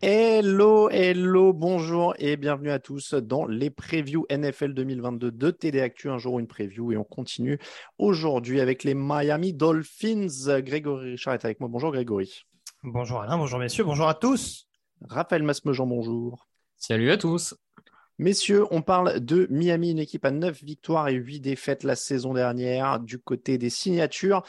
Hello, hello, bonjour et bienvenue à tous dans les previews NFL 2022 de TD Actu, un jour une preview et on continue aujourd'hui avec les Miami Dolphins. Grégory Richard est avec moi. Bonjour Grégory. Bonjour Alain, bonjour messieurs, bonjour à tous. Raphaël Masmejean, bonjour. Salut à tous. Messieurs, on parle de Miami, une équipe à 9 victoires et 8 défaites la saison dernière. Du côté des signatures,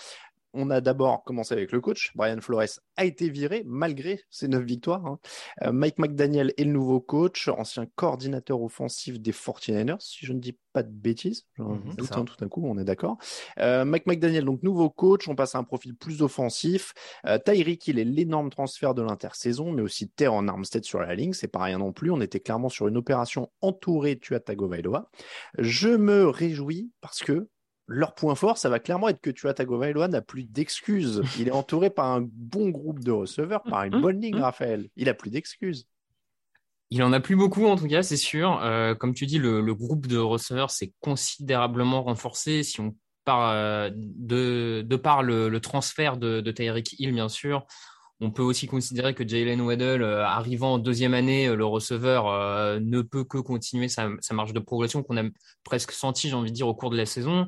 on a d'abord commencé avec le coach. Brian Flores a été viré malgré ses neuf victoires. hein. Euh, Mike McDaniel est le nouveau coach, ancien coordinateur offensif des 49ers, si je ne dis pas de bêtises. Mhm, doute un tout d'un coup, on est d'accord. Euh, Mike McDaniel, donc nouveau coach, on passe à un profil plus offensif. Euh, Tyreek, il est l'énorme transfert de l'intersaison, mais aussi terre en Armstead sur la ligne, c'est pas rien non plus. On était clairement sur une opération entourée de Tua Tagovailoa. Je me réjouis parce que leur point fort, ça va clairement être que Tua Tagovailoa n'a plus d'excuses. Il est entouré par un bon groupe de receveurs, par une Mhm. bonne ligne, Mhm. Raphaël. Il a plus d'excuses. Il en a plus beaucoup en tout cas, c'est sûr. Euh, comme tu dis, le, le groupe de receveurs s'est considérablement renforcé. Si on part euh, de, de par le, le transfert de, de Tyreek Hill, bien sûr, on peut aussi considérer que Jalen Waddell, euh, arrivant en deuxième année, le receveur euh, ne peut que continuer sa, sa marge de progression qu'on a presque senti, j'ai envie de dire, au cours de la saison.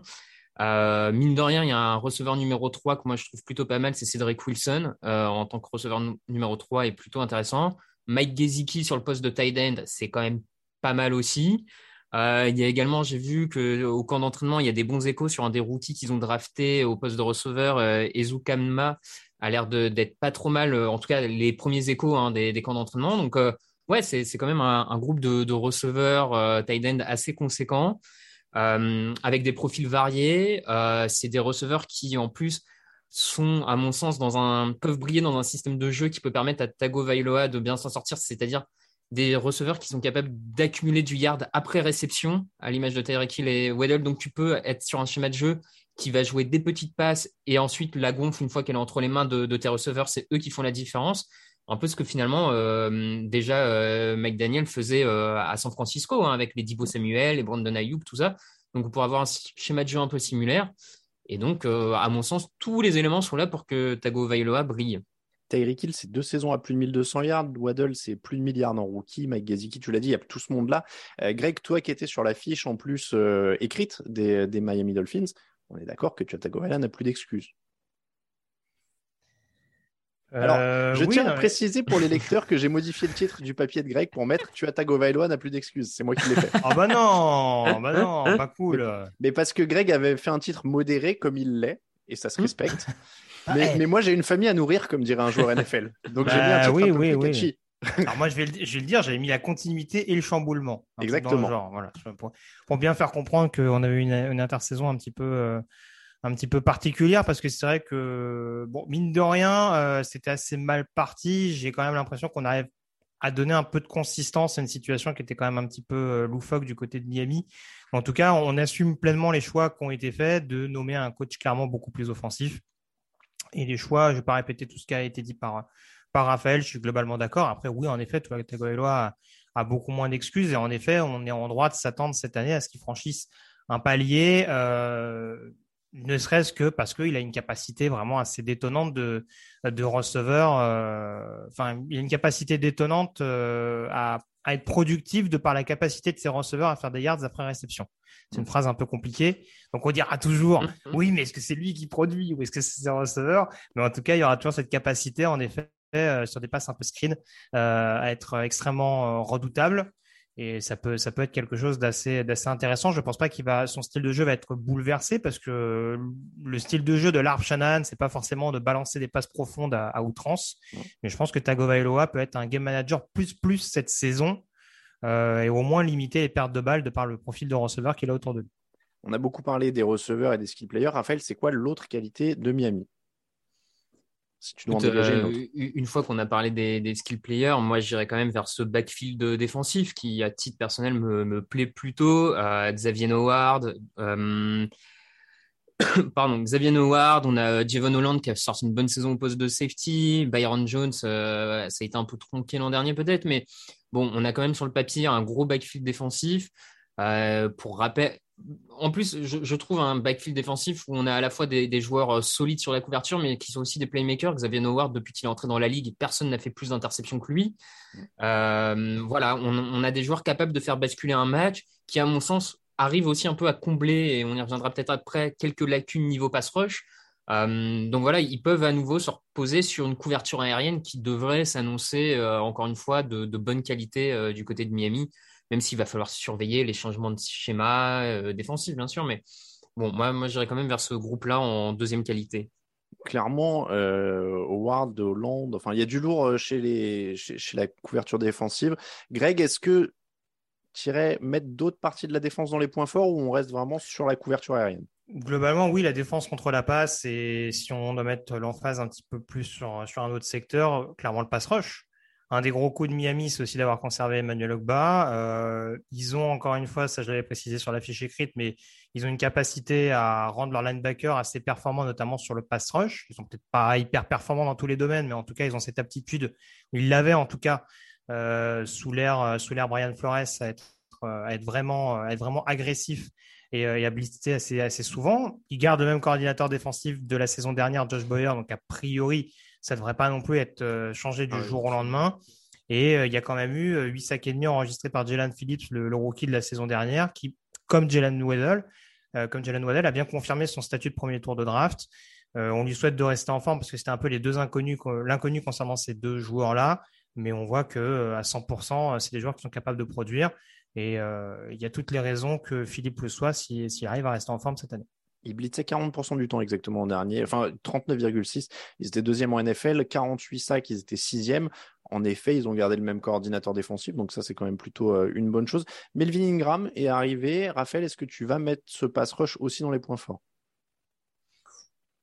Euh, mine de rien, il y a un receveur numéro 3 que moi je trouve plutôt pas mal, c'est Cédric Wilson euh, en tant que receveur nu- numéro 3 est plutôt intéressant. Mike Gesicki sur le poste de tight end, c'est quand même pas mal aussi. Euh, il y a également, j'ai vu que au camp d'entraînement, il y a des bons échos sur un des rookies qu'ils ont drafté au poste de receveur. Euh, Ezu Kamma a l'air d'être pas trop mal, en tout cas les premiers échos hein, des, camps d'entraînement. Donc ouais, c'est quand même un, groupe de, de receveurs tight end assez conséquent euh, avec des profils variés. Euh, c'est des receveurs qui, en plus, sont, à mon sens, dans un, peuvent briller dans un système de jeu qui peut permettre à Tagovailoa de bien s'en sortir, c'est-à-dire des receveurs qui sont capables d'accumuler du yard après réception, à l'image de Tyreek Hill et Weddle. Donc, tu peux être sur un schéma de jeu qui va jouer des petites passes et ensuite la gonfle une fois qu'elle est entre les mains de, de tes receveurs. C'est eux qui font la différence. Un peu ce que finalement, euh, déjà, euh, McDaniel faisait euh, à San Francisco, hein, avec les Dibo Samuel, les Brandon Ayuk, tout ça. Donc, pour avoir un schéma de jeu un peu similaire. Et donc, euh, à mon sens, tous les éléments sont là pour que Tagovailoa brille. Tyreek Hill, c'est deux saisons à plus de 1200 yards. Waddle, c'est plus de milliards en rookie. Mike Gesicki, tu l'as dit, il y a tout ce monde-là. Greg, toi qui étais sur la fiche en plus écrite des, des Miami Dolphins, on est d'accord que Tua Tagovailoa n'a plus d'excuses. Alors, Euh, Je oui, tiens à mais- préciser pour les lecteurs que j'ai modifié le titre du papier de Greg pour mettre Tua Tagovailoa n'a plus d'excuses. C'est moi qui l'ai fait. Ah bah non, bah non, pas cool. Mais parce que Greg avait fait un titre modéré comme il l'est, et ça se respecte. Ah, mais, mais moi, j'ai une famille à nourrir, comme dirait un joueur NFL. Donc j'ai mis un Bah, titre oui, un peu oui, oui. Alors moi, je vais, le, je vais le dire, j'avais mis la continuité et le chamboulement. Dans le Exactement. genre, voilà, pour, pour bien faire comprendre qu'on avait une, une intersaison un petit peu, euh, un petit peu particulière parce que c'est vrai que, bon, mine de rien, euh, c'était assez mal parti. J'ai quand même l'impression qu'on arrive à donner un peu de consistance à une situation qui était quand même un petit peu euh, loufoque du côté de Miami. En tout cas, on assume pleinement les choix qui ont été faits de nommer un coach clairement beaucoup plus offensif. Et les choix, je ne vais pas répéter tout ce qui a été dit par, par Raphaël, je suis globalement d'accord. Après, oui, en effet, Tagovailoa a, a beaucoup moins d'excuses. Et en effet, on est en droit de s'attendre cette année à ce qu'il franchisse un palier. Euh, ne serait-ce que parce qu'il a une capacité vraiment assez détonnante de, de receveur. Enfin, il a une capacité détonnante à, à, être productif de par la capacité de ses receveurs à faire des yards après réception. C'est une phrase un peu compliquée. Donc on dira toujours, mm-hmm. oui, mais est-ce que c'est lui qui produit ou est-ce que c'est ses receveurs? Mais en tout cas, il y aura toujours cette capacité, en effet, euh, sur des passes un peu screen, euh, à être extrêmement euh, redoutable. Et ça peut, ça peut être quelque chose d'assez, d'assez intéressant. Je pense pas qu'il va, son style de jeu va être bouleversé parce que le style de jeu de Larp Shannon, c'est pas forcément de balancer des passes profondes à, outrance. Mais je pense que Tagovailoa peut être un game manager plus plus cette saison et au moins limiter les pertes de balles de par le profil de receveur qu'il a autour de lui. On a beaucoup parlé des receveurs et des skill players. Raphaël, c'est quoi l'autre qualité de Miami? Euh, une, fois qu'on a parlé des, skill players, moi j'irais quand même vers ce backfield défensif qui, à titre personnel, me, plaît plutôt. Euh, Xavier Howard, euh, pardon, Xavier Howard, on a Javon Holland qui a sorti une bonne saison au poste de safety. Byron Jones, ça a été un peu tronqué l'an dernier peut-être, mais bon, on a quand même sur le papier un gros backfield défensif. pour rappel, en plus, je, trouve un backfield défensif où on a à la fois des, joueurs euh, solides sur la couverture, mais qui sont aussi des playmakers. Xavier Howard, depuis qu'il est entré dans la ligue, personne n'a fait plus d'interceptions que lui. Euh, voilà, on, a des joueurs capables de faire basculer un match qui, à mon sens, arrive aussi un peu à combler, et on y reviendra peut-être après, quelques lacunes niveau pass rush. Euh, donc voilà, ils peuvent à nouveau se reposer sur une couverture aérienne qui devrait s'annoncer, encore une fois, de, de bonne qualité du côté de Miami même s'il va falloir surveiller les changements de schéma euh, défensif, bien sûr. Mais bon, moi, moi j'irais quand même vers ce groupe-là en deuxième qualité. Clairement, euh, Howard, Hollande, enfin, il y a du lourd euh, chez, les, chez, la couverture défensive. Greg, est-ce que tu irais mettre d'autres parties de la défense dans les points forts ou on reste vraiment sur la couverture aérienne? Globalement, oui, la défense contre la passe, et si on doit mettre l'emphase un petit peu plus sur, sur un autre secteur, clairement le pass rush. Un des gros coups de Miami, c'est aussi d'avoir conservé Emmanuel Ogba. Euh, ils ont, encore une fois, ça je l'avais précisé sur la fiche écrite, mais ils ont une capacité à rendre leur linebacker assez performant, notamment sur le pass rush. Ils sont peut-être pas hyper performants dans tous les domaines, mais en tout cas, ils ont cette aptitude, ils l'avaient en tout cas euh, sous l'ère sous l'ère Brian Flores à être, euh, vraiment à agressif et, à blitzer assez, assez souvent. Ils gardent le même coordinateur défensif de la saison dernière, Josh Boyer, donc a priori, ça ne devrait pas non plus être euh, changé du ah jour au lendemain. Et euh, il y a quand même eu 8 euh, sacs et demi enregistrés par Jalen Phillips, le, rookie de la saison dernière, qui, comme Jalen Waddell, comme Jalen Waddell, a bien confirmé son statut de premier tour de draft. on lui souhaite de rester en forme parce que c'était un peu les deux inconnus, l'inconnu concernant ces deux joueurs-là. Mais on voit que à 100%, c'est des joueurs qui sont capables de produire. Et il y a toutes les raisons que Philippe le soit s'il arrive à rester en forme cette année. Ils blitzaient 40% du temps exactement en dernier, enfin 39,6. Ils étaient deuxième en NFL, 48 sacs, ils étaient sixième. En effet, ils ont gardé le même coordinateur défensif, donc ça c'est quand même plutôt euh, une bonne chose. Melvin Ingram est arrivé. Raphaël, est-ce que tu vas mettre ce pass rush aussi dans les points forts?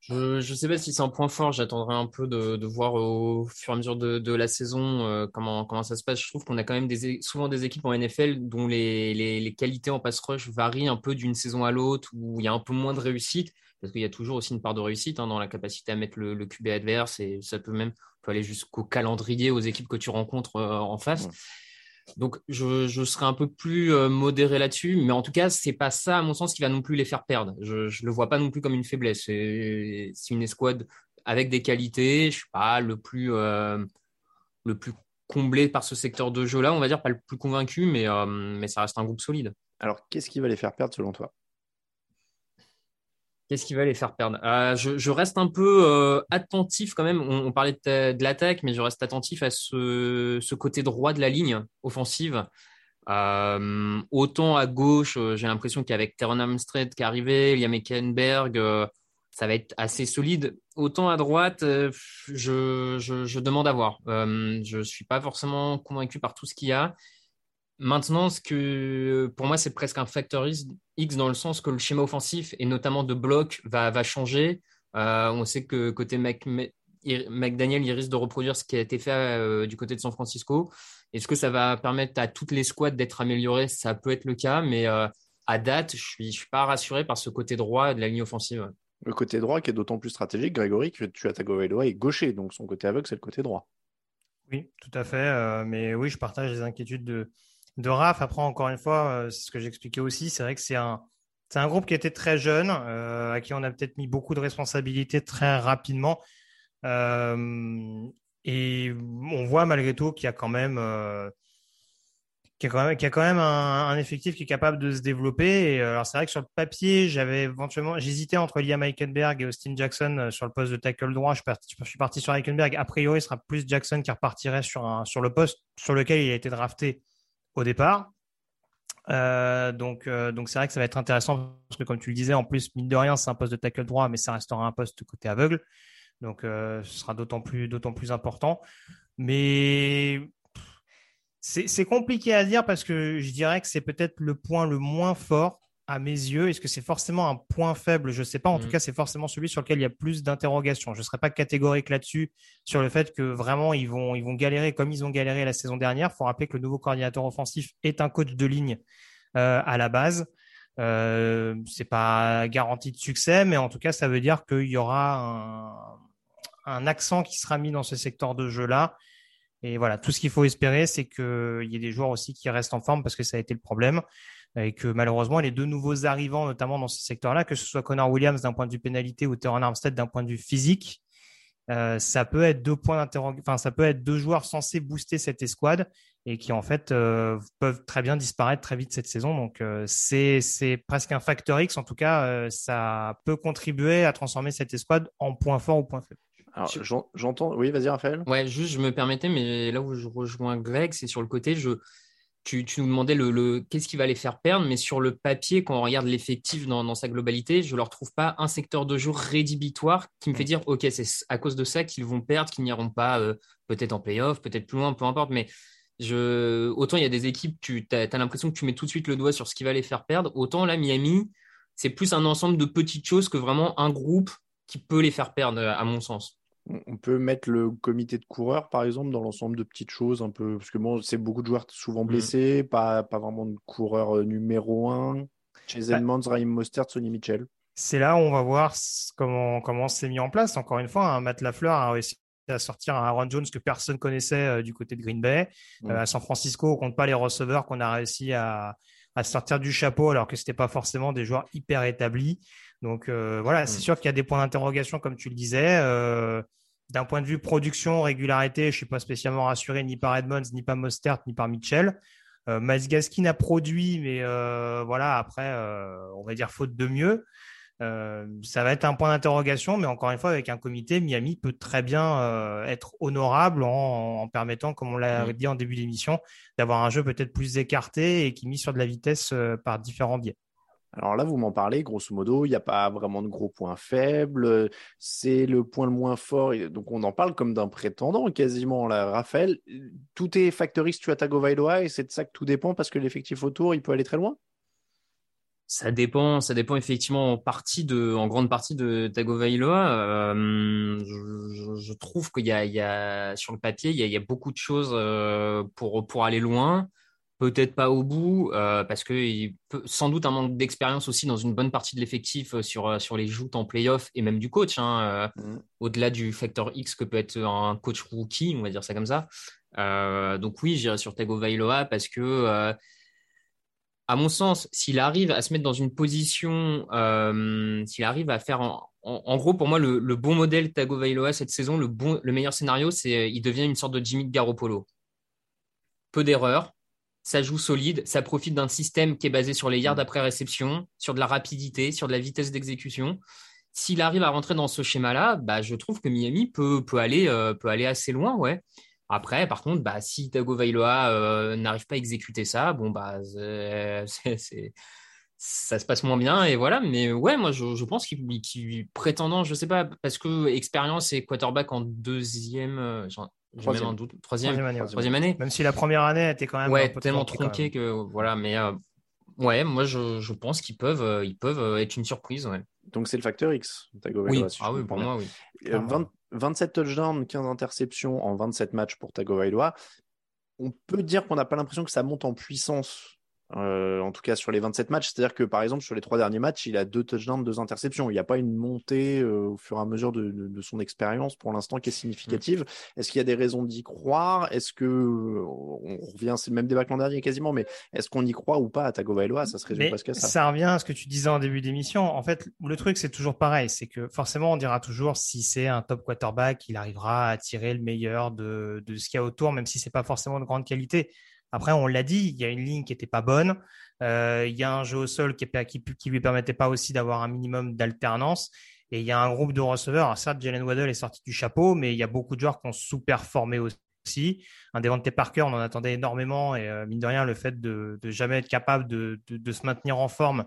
Je ne sais pas si c'est un point fort. J'attendrai un peu de, voir au fur et à mesure de, la saison euh, comment, ça se passe. Je trouve qu'on a quand même des, souvent des équipes en NFL dont les, qualités en pass rush varient un peu d'une saison à l'autre, où il y a un peu moins de réussite, parce qu'il y a toujours aussi une part de réussite hein, dans la capacité à mettre le, le QB adverse, et ça peut même aller jusqu'au calendrier aux équipes que tu rencontres euh, en face. Donc, je, serai un peu plus euh, modéré là-dessus, mais en tout cas, c'est pas ça, à mon sens, qui va non plus les faire perdre. Je, le vois pas non plus comme une faiblesse. C'est une escouade avec des qualités. Je suis pas le plus euh, le plus comblé par ce secteur de jeu-là, on va dire, pas le plus convaincu, mais euh, mais ça reste un groupe solide. Alors, qu'est-ce qui va les faire perdre selon toi? Qu'est-ce qui va les faire perdre? Euh, je, reste un peu euh, attentif quand même. On, parlait de, l'attaque, mais je reste attentif à ce, côté droit de la ligne offensive. Euh, autant à gauche, j'ai l'impression qu'avec Teron Armstrong qui est arrivé, Liam Eckenberg, ça va être assez solide. Autant à droite, je, je, demande à voir. je ne suis pas forcément convaincu par tout ce qu'il y a. Maintenant, ce que pour moi, c'est presque un facteur X dans le sens que le schéma offensif et notamment de bloc va, va changer. Euh, on sait que côté McDaniel, il risque de reproduire ce qui a été fait euh, du côté de San Francisco. Est-ce que ça va permettre à toutes les squads d'être améliorées? Ça peut être le cas, mais euh, à date, je ne suis, je suis pas rassuré par ce côté droit de la ligne offensive. Le côté droit qui est d'autant plus stratégique, Grégory, que tu as Tagovailoa est gaucher, donc son côté aveugle, c'est le côté droit. Oui, tout à fait. mais oui, je partage les inquiétudes de, de Raph. Après, encore une fois, euh, c'est ce que j'expliquais aussi. C'est vrai que c'est un, C'est un groupe qui était très jeune, euh, à qui on a peut-être mis beaucoup de responsabilités très rapidement. Euh, et on voit malgré tout qu'il y a quand même, qu'il y a quand même, un, effectif qui est capable de se développer. Alors c'est vrai que sur le papier, j'avais éventuellement, j'hésitais entre Liam Eikenberg et Austin Jackson sur le poste de tackle droit. Je, je suis parti sur Eikenberg. A priori, ce sera plus Jackson qui repartirait sur, un, sur le poste sur lequel il a été drafté au départ. Euh, donc, euh, donc c'est vrai que ça va être intéressant parce que comme tu le disais, en plus mine de rien, c'est un poste de tackle droit, mais ça restera un poste côté aveugle. Donc, euh, ce sera d'autant plus, d'autant plus important. Mais c'est c'est compliqué à dire parce que je dirais que c'est peut-être le point le moins fort à mes yeux. Est-ce que c'est forcément un point faible? Je ne sais pas. En tout cas, c'est forcément celui sur lequel il y a plus d'interrogations. Je ne serais pas catégorique là-dessus sur le fait que vraiment ils vont, ils vont galérer comme ils ont galéré la saison dernière. Il faut rappeler que le nouveau coordinateur offensif est un coach de ligne euh, à la base. Euh, c'est pas garanti de succès, mais en tout cas, ça veut dire qu'il y aura un, un accent qui sera mis dans ce secteur de jeu-là. Et voilà, tout ce qu'il faut espérer, c'est qu'il y ait des joueurs aussi qui restent en forme parce que ça a été le problème. Et que malheureusement, les deux nouveaux arrivants, notamment dans ce secteur-là, que ce soit Connor Williams d'un point de vue pénalité ou Teron Armstead d'un point de vue physique, euh, ça peut être deux points enfin, ça peut être deux joueurs censés booster cette escouade et qui en fait euh, peuvent très bien disparaître très vite cette saison. Donc euh, c'est c'est presque un facteur X. En tout cas, euh, ça peut contribuer à transformer cette escouade en point fort ou point faible. Alors, Je- j'en- j'entends. Oui, vas-y, Raphaël. Ouais, juste, je me permettais, mais là où je rejoins Greg, c'est sur le côté, je, tu, tu nous demandais le, le, qu'est-ce qui va les faire perdre, mais sur le papier, quand on regarde l'effectif dans, dans sa globalité, je ne leur trouve pas un secteur de jeu rédhibitoire qui me fait dire, OK, c'est à cause de ça qu'ils vont perdre, qu'ils n'iront pas euh, peut-être en playoff, peut-être plus loin, peu importe, mais je, autant il y a des équipes, tu as, l'impression que tu mets tout de suite le doigt sur ce qui va les faire perdre, autant là, Miami, c'est plus un ensemble de petites choses que vraiment un groupe qui peut les faire perdre, à mon sens. On- peut mettre le comité de coureurs, par exemple, dans l'ensemble de petites choses, un peu, parce que bon, c'est beaucoup de joueurs souvent Mm. blessés, pas, pas vraiment de coureur euh, numéro un. Bah. Edmonds, Raheem Mostert, Sonny Mitchell. C'est là où on va voir comment, comment c'est mis en place. Encore une fois, hein, Matt Lafleur a réussi à sortir un Aaron Jones que personne connaissait euh, du côté de Green Bay. Mm. Euh, à San Francisco, on compte pas les receveurs qu'on a réussi à, à sortir du chapeau alors que c'était pas forcément des joueurs hyper établis. Donc euh, voilà, c'est Mm. sûr qu'il y a des points d'interrogation comme tu le disais. Euh, D'un point de vue production, régularité, je suis pas spécialement rassuré ni par Edmonds, ni par Mostert, ni par Mitchell. Euh, Miles Gaskin a produit, mais euh, voilà, après, euh, on va dire faute de mieux. Euh, ça va être un point d'interrogation, mais encore une fois, avec un comité, Miami peut très bien euh, être honorable en, en permettant, comme on l'a Mm. dit en début d'émission, d'avoir un jeu peut-être plus écarté et qui mise sur de la vitesse euh, par différents biais. Alors là, vous m'en parlez, grosso modo, il n'y a pas vraiment de gros points faibles. euh, C'est le point le moins fort. Donc on en parle comme d'un prétendant quasiment. Là, Raphaël, tout est factor X, tu as Tagovailoa et c'est de ça que tout dépend parce que l'effectif autour, il peut aller très loin? Ça dépend, ça dépend effectivement en partie de, en grande partie de Tagovailoa. Euh, je, trouve qu'il y a, sur le papier, il y a, il y a beaucoup de choses euh, pour, pour aller loin. Peut-être pas au bout, euh, parce que il peut, sans doute un manque d'expérience aussi dans une bonne partie de l'effectif euh, sur, euh, sur les joutes en playoff et même du coach, hein, euh, Mm. au-delà du facteur X que peut être un coach rookie, on va dire ça comme ça. Euh, donc oui, j'irai sur Tagovailoa parce que à mon sens, s'il arrive à se mettre dans une position, s'il arrive à faire, en, en- en gros, pour moi, le, le bon modèle Tagovailoa cette saison, le bon, le meilleur scénario, c'est il devient une sorte de Jimmy Garoppolo. Peu d'erreurs, ça joue solide, ça profite d'un système qui est basé sur les yards après réception, sur de la rapidité, sur de la vitesse d'exécution. S'il arrive à rentrer dans ce schéma-là, bah, je trouve que Miami peut, peut, aller, euh, peut aller assez loin, ouais. Après, par contre, bah, si Tagovailoa euh, n'arrive pas à exécuter ça, bon, bah, c'est, ça se passe moins bien et voilà. Mais ouais, moi, je, je pense qu'il qu'il- prétendant, je sais pas, parce que expérience et quarterback en deuxième, euh, j'ai même Troisième. un doute, troisième, Troisième année, ouais. troisième année. Même si la première année était quand même un Ouais, peu tellement tronquée que voilà. Mais euh, ouais, moi, je, je pense qu'ils peuvent, euh, ils peuvent euh, être une surprise. Ouais. Donc c'est le facteur X, Oui, Tagovailoa. si je ah oui, pour moi, oui. Euh, Clairement. 20 27 touchdowns, 15 interceptions en 27 matchs pour Tagovailoa. On peut dire qu'on n'a pas l'impression que ça monte en puissance Euh, en tout cas sur les 27 matchs. C'est-à-dire que par exemple sur les trois derniers matchs, il a deux touchdowns, deux interceptions. Il n'y a pas une montée euh, au fur et à mesure de, de, de son expérience pour l'instant qui est significative. Mm. Est-ce qu'il y a des raisons d'y croire? Est-ce que on revient, c'est le même débat que l'an dernier quasiment, mais est-ce qu'on y croit ou pas à Tagovailoa? Ça se résume presque à ça. Ça revient à ce que tu disais en début d'émission. En fait, le truc c'est toujours pareil, c'est que forcément on dira toujours si c'est un top quarterback, il arrivera à tirer le meilleur de, de ce qu'il y a autour, même si c'est pas forcément de grande qualité. Après, on l'a dit, il y a une ligne qui était pas bonne. Euh, il y a un jeu au sol qui, qui lui permettait pas aussi d'avoir un minimum d'alternance. Et il y a un groupe de receveurs. Alors, certes, Jalen Waddle est sorti du chapeau, mais il y a beaucoup de joueurs qui ont sous-performé aussi. Un Devante Parker, on en attendait énormément. Et euh, mine de rien, le fait de, de jamais être capable de, se maintenir en forme,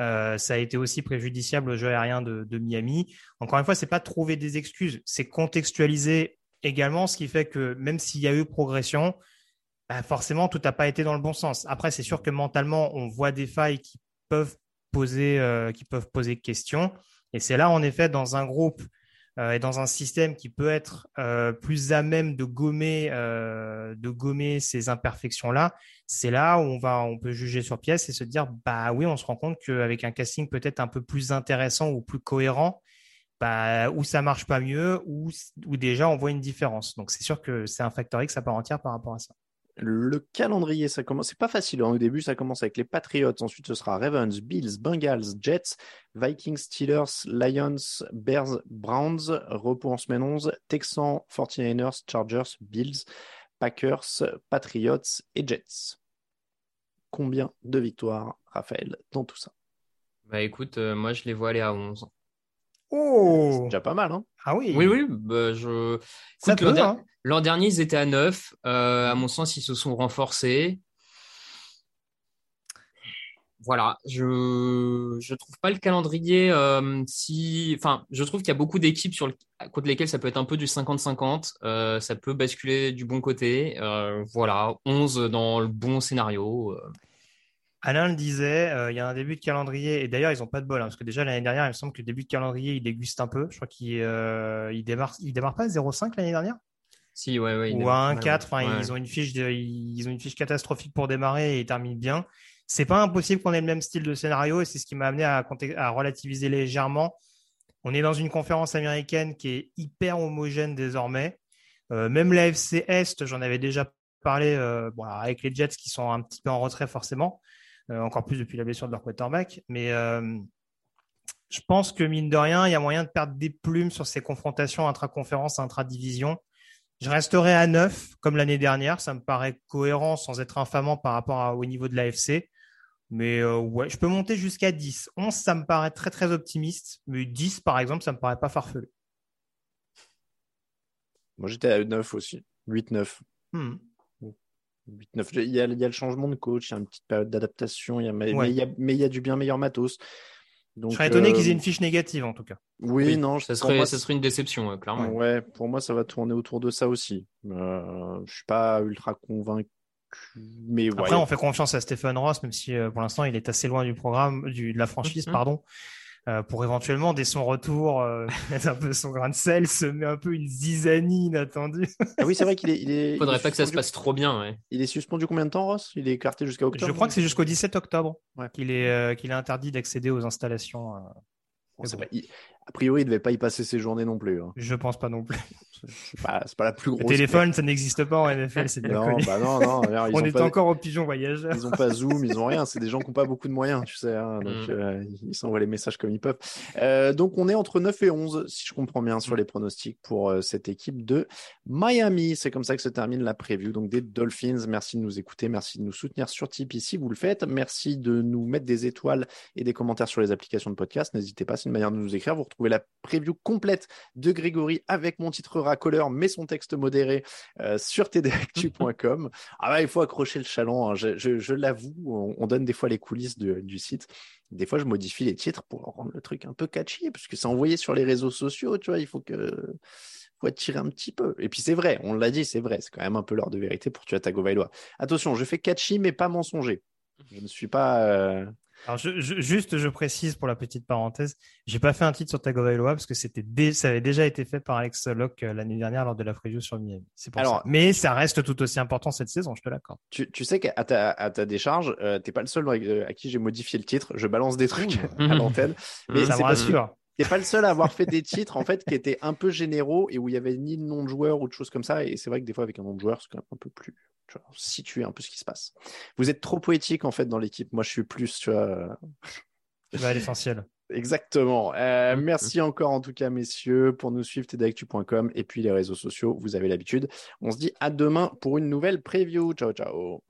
euh, ça a été aussi préjudiciable au jeu aérien de, de Miami. Encore une fois, c'est pas trouver des excuses, c'est contextualiser également, ce qui fait que même s'il y a eu progression, bah forcément, tout n'a pas été dans le bon sens. Après, c'est sûr que mentalement, on voit des failles qui peuvent poser, euh, qui peuvent poser question. Et c'est là, en effet, dans un groupe euh, et dans un système qui peut être euh, plus à même de gommer, euh, de gommer ces imperfections-là, c'est là où on va, on peut juger sur pièce et se dire, bah oui, on se rend compte qu'avec un casting peut-être un peu plus intéressant ou plus cohérent, bah, où ça marche pas mieux, ou où déjà on voit une différence. Donc c'est sûr que c'est un facteur X à part entière par rapport à ça. Le calendrier, ça commence. C'est pas facile. Hein. Au début, ça commence avec les Patriots. Ensuite, ce sera Ravens, Bills, Bengals, Jets, Vikings, Steelers, Lions, Bears, Browns. Repos en semaine 11. Texans, 49ers, Chargers, Bills, Packers, Patriots et Jets. Combien de victoires, Raphaël, dans tout ça? Bah écoute, euh, moi je les vois aller à 11. Oh C'est déjà pas mal, hein Ah oui Oui, oui. Bah, je... Écoute, l'an peut, der- hein. l'an dernier, ils étaient à 9. Euh, à mon sens, ils se sont renforcés. Voilà, je je trouve pas le calendrier euh, si enfin je trouve qu'il y a beaucoup d'équipes sur le contre lesquelles ça peut être un peu du 50-50 euh, ça peut basculer du bon côté euh, voilà 11 dans le bon scénario euh. Alain le disait, euh, il y a un début de calendrier, et d'ailleurs, ils n'ont pas de bol, hein, parce que déjà l'année dernière, il me semble que le début de calendrier, il déguste un peu. Je crois qu'il euh, il démarre, il démarre pas à 0,5 l'année dernière? Si ouais ouais il Ou à ouais, 1,4. Enfin, ouais. ils ont une fiche de, ils ont une fiche catastrophique pour démarrer et ils terminent bien. C'est pas impossible qu'on ait le même style de scénario, et c'est ce qui m'a amené à, relativiser légèrement. On est dans une conférence américaine qui est hyper homogène désormais. Euh, même la FC Est, j'en avais déjà parlé, euh, bon, avec les Jets qui sont un petit peu en retrait forcément, encore plus depuis la blessure de leur quarterback. Mais euh, je pense que mine de rien, il y a moyen de perdre des plumes sur ces confrontations intra-conférence, intra-division. Je resterai à 9 comme l'année dernière. Ça me paraît cohérent sans être infamant par rapport à- au niveau de l'AFC. Mais euh, ouais, je peux monter jusqu'à 10. 11, ça me paraît très très optimiste. Mais 10, par exemple, ça me paraît pas farfelu. Moi, j'étais à 9 aussi. 8-9. Hmm. 8-9. Il y, a, il y a le changement de coach, il y a une petite période d'adaptation, il y a- mais, Ouais. mais il y a, mais il y a du bien meilleur matos. Donc, Je serais étonné euh, qu'ils aient une fiche négative en tout cas. Oui, Oui, non, ça serait moi, ça serait une déception euh, clairement Ouais, pour moi, ça va tourner autour de ça aussi. Euh, je suis pas ultra convaincu, mais ouais. Après, on fait confiance à Stephen Ross, même si euh, pour l'instant il est assez loin du programme, du, de la franchise, Mhm. pardon, euh, pour éventuellement dès son retour euh, mettre un peu son grain de sel, semer un peu une zizanie inattendue. Ah oui, c'est vrai qu'il est, il est. il faudrait est pas que ça se passe trop bien ouais. Il est suspendu combien de temps, Ross? Il est écarté jusqu'à octobre Je crois que c'est jusqu'au 17 octobre Ouais. qu'il est, euh, qu'il est interdit d'accéder aux installations. euh, Bon, c'est bon. pas- il- A priori, il devait pas y passer ses journées non plus. hein. je pense pas non plus. C'est pas, la plus Le grosse. téléphone, ça n'existe pas en NFL, c'est bien Non, connu. bah non, non. alors, ils On ont est pas- encore au pigeon voyageur. Ils ont pas Zoom, ils ont rien. C'est des gens qui n'ont pas beaucoup de moyens, tu sais. hein. donc, Mm. euh, ils s'envoient les messages comme ils peuvent. Euh, donc, on est entre 9 et 11, si je comprends bien, sur les pronostics pour euh, cette équipe de Miami. C'est comme ça que se termine la preview. Donc, des Dolphins. Merci de nous écouter. Merci de nous soutenir sur Tipeee si vous le faites. Merci de nous mettre des étoiles et des commentaires sur les applications de podcast. N'hésitez pas, c'est une manière de nous écrire. Vous retrouvez la preview complète de Grégory avec mon titre racoleur, mais son texte modéré euh, sur tdactu.com. Ah bah, il faut accrocher le chaland, hein. je, je- je l'avoue, on, on donne des fois les coulisses de- du site. Des fois, je modifie les titres pour rendre le truc un peu catchy, parce que c'est envoyé sur les réseaux sociaux, tu vois, il faut que faut attirer un petit peu. Et puis c'est vrai, on l'a dit, c'est vrai, c'est quand même un peu l'heure de vérité pour tuer Tagovailoa. Attention, je fais catchy, mais pas mensonger. Je ne suis pas... euh, Alors, je, je, juste, je précise pour la petite parenthèse, j'ai pas fait un titre sur Tagovailoa parce que c'était dé... ça avait déjà été fait par Alex Locke euh, l'année dernière lors de la preview sur Miami. C'est pour Alors- ça. Mais ça reste tout aussi important cette saison, je te l'accorde. Tu, tu sais qu'à ta, à ta décharge, euh, t'es pas le seul euh, à qui j'ai modifié le titre. Je balance des trucs à l'antenne. Mais ça c'est me rassure. t'es pas le seul à avoir fait des titres en fait qui étaient un peu généraux et où il y avait ni de nom de joueur ou de choses comme ça. Et c'est vrai que des fois avec un nom de joueur, c'est quand même un peu plus tu vois, situer un peu ce qui se passe. Vous êtes trop poétique en fait dans l'équipe. Moi, je suis plus, tu vois. euh, Tu vas à l'essentiel. Exactement. Euh, merci encore en tout cas, messieurs, pour nous suivre tdactu.com et puis les réseaux sociaux. Vous avez l'habitude. On se dit à demain pour une nouvelle preview. Ciao, ciao.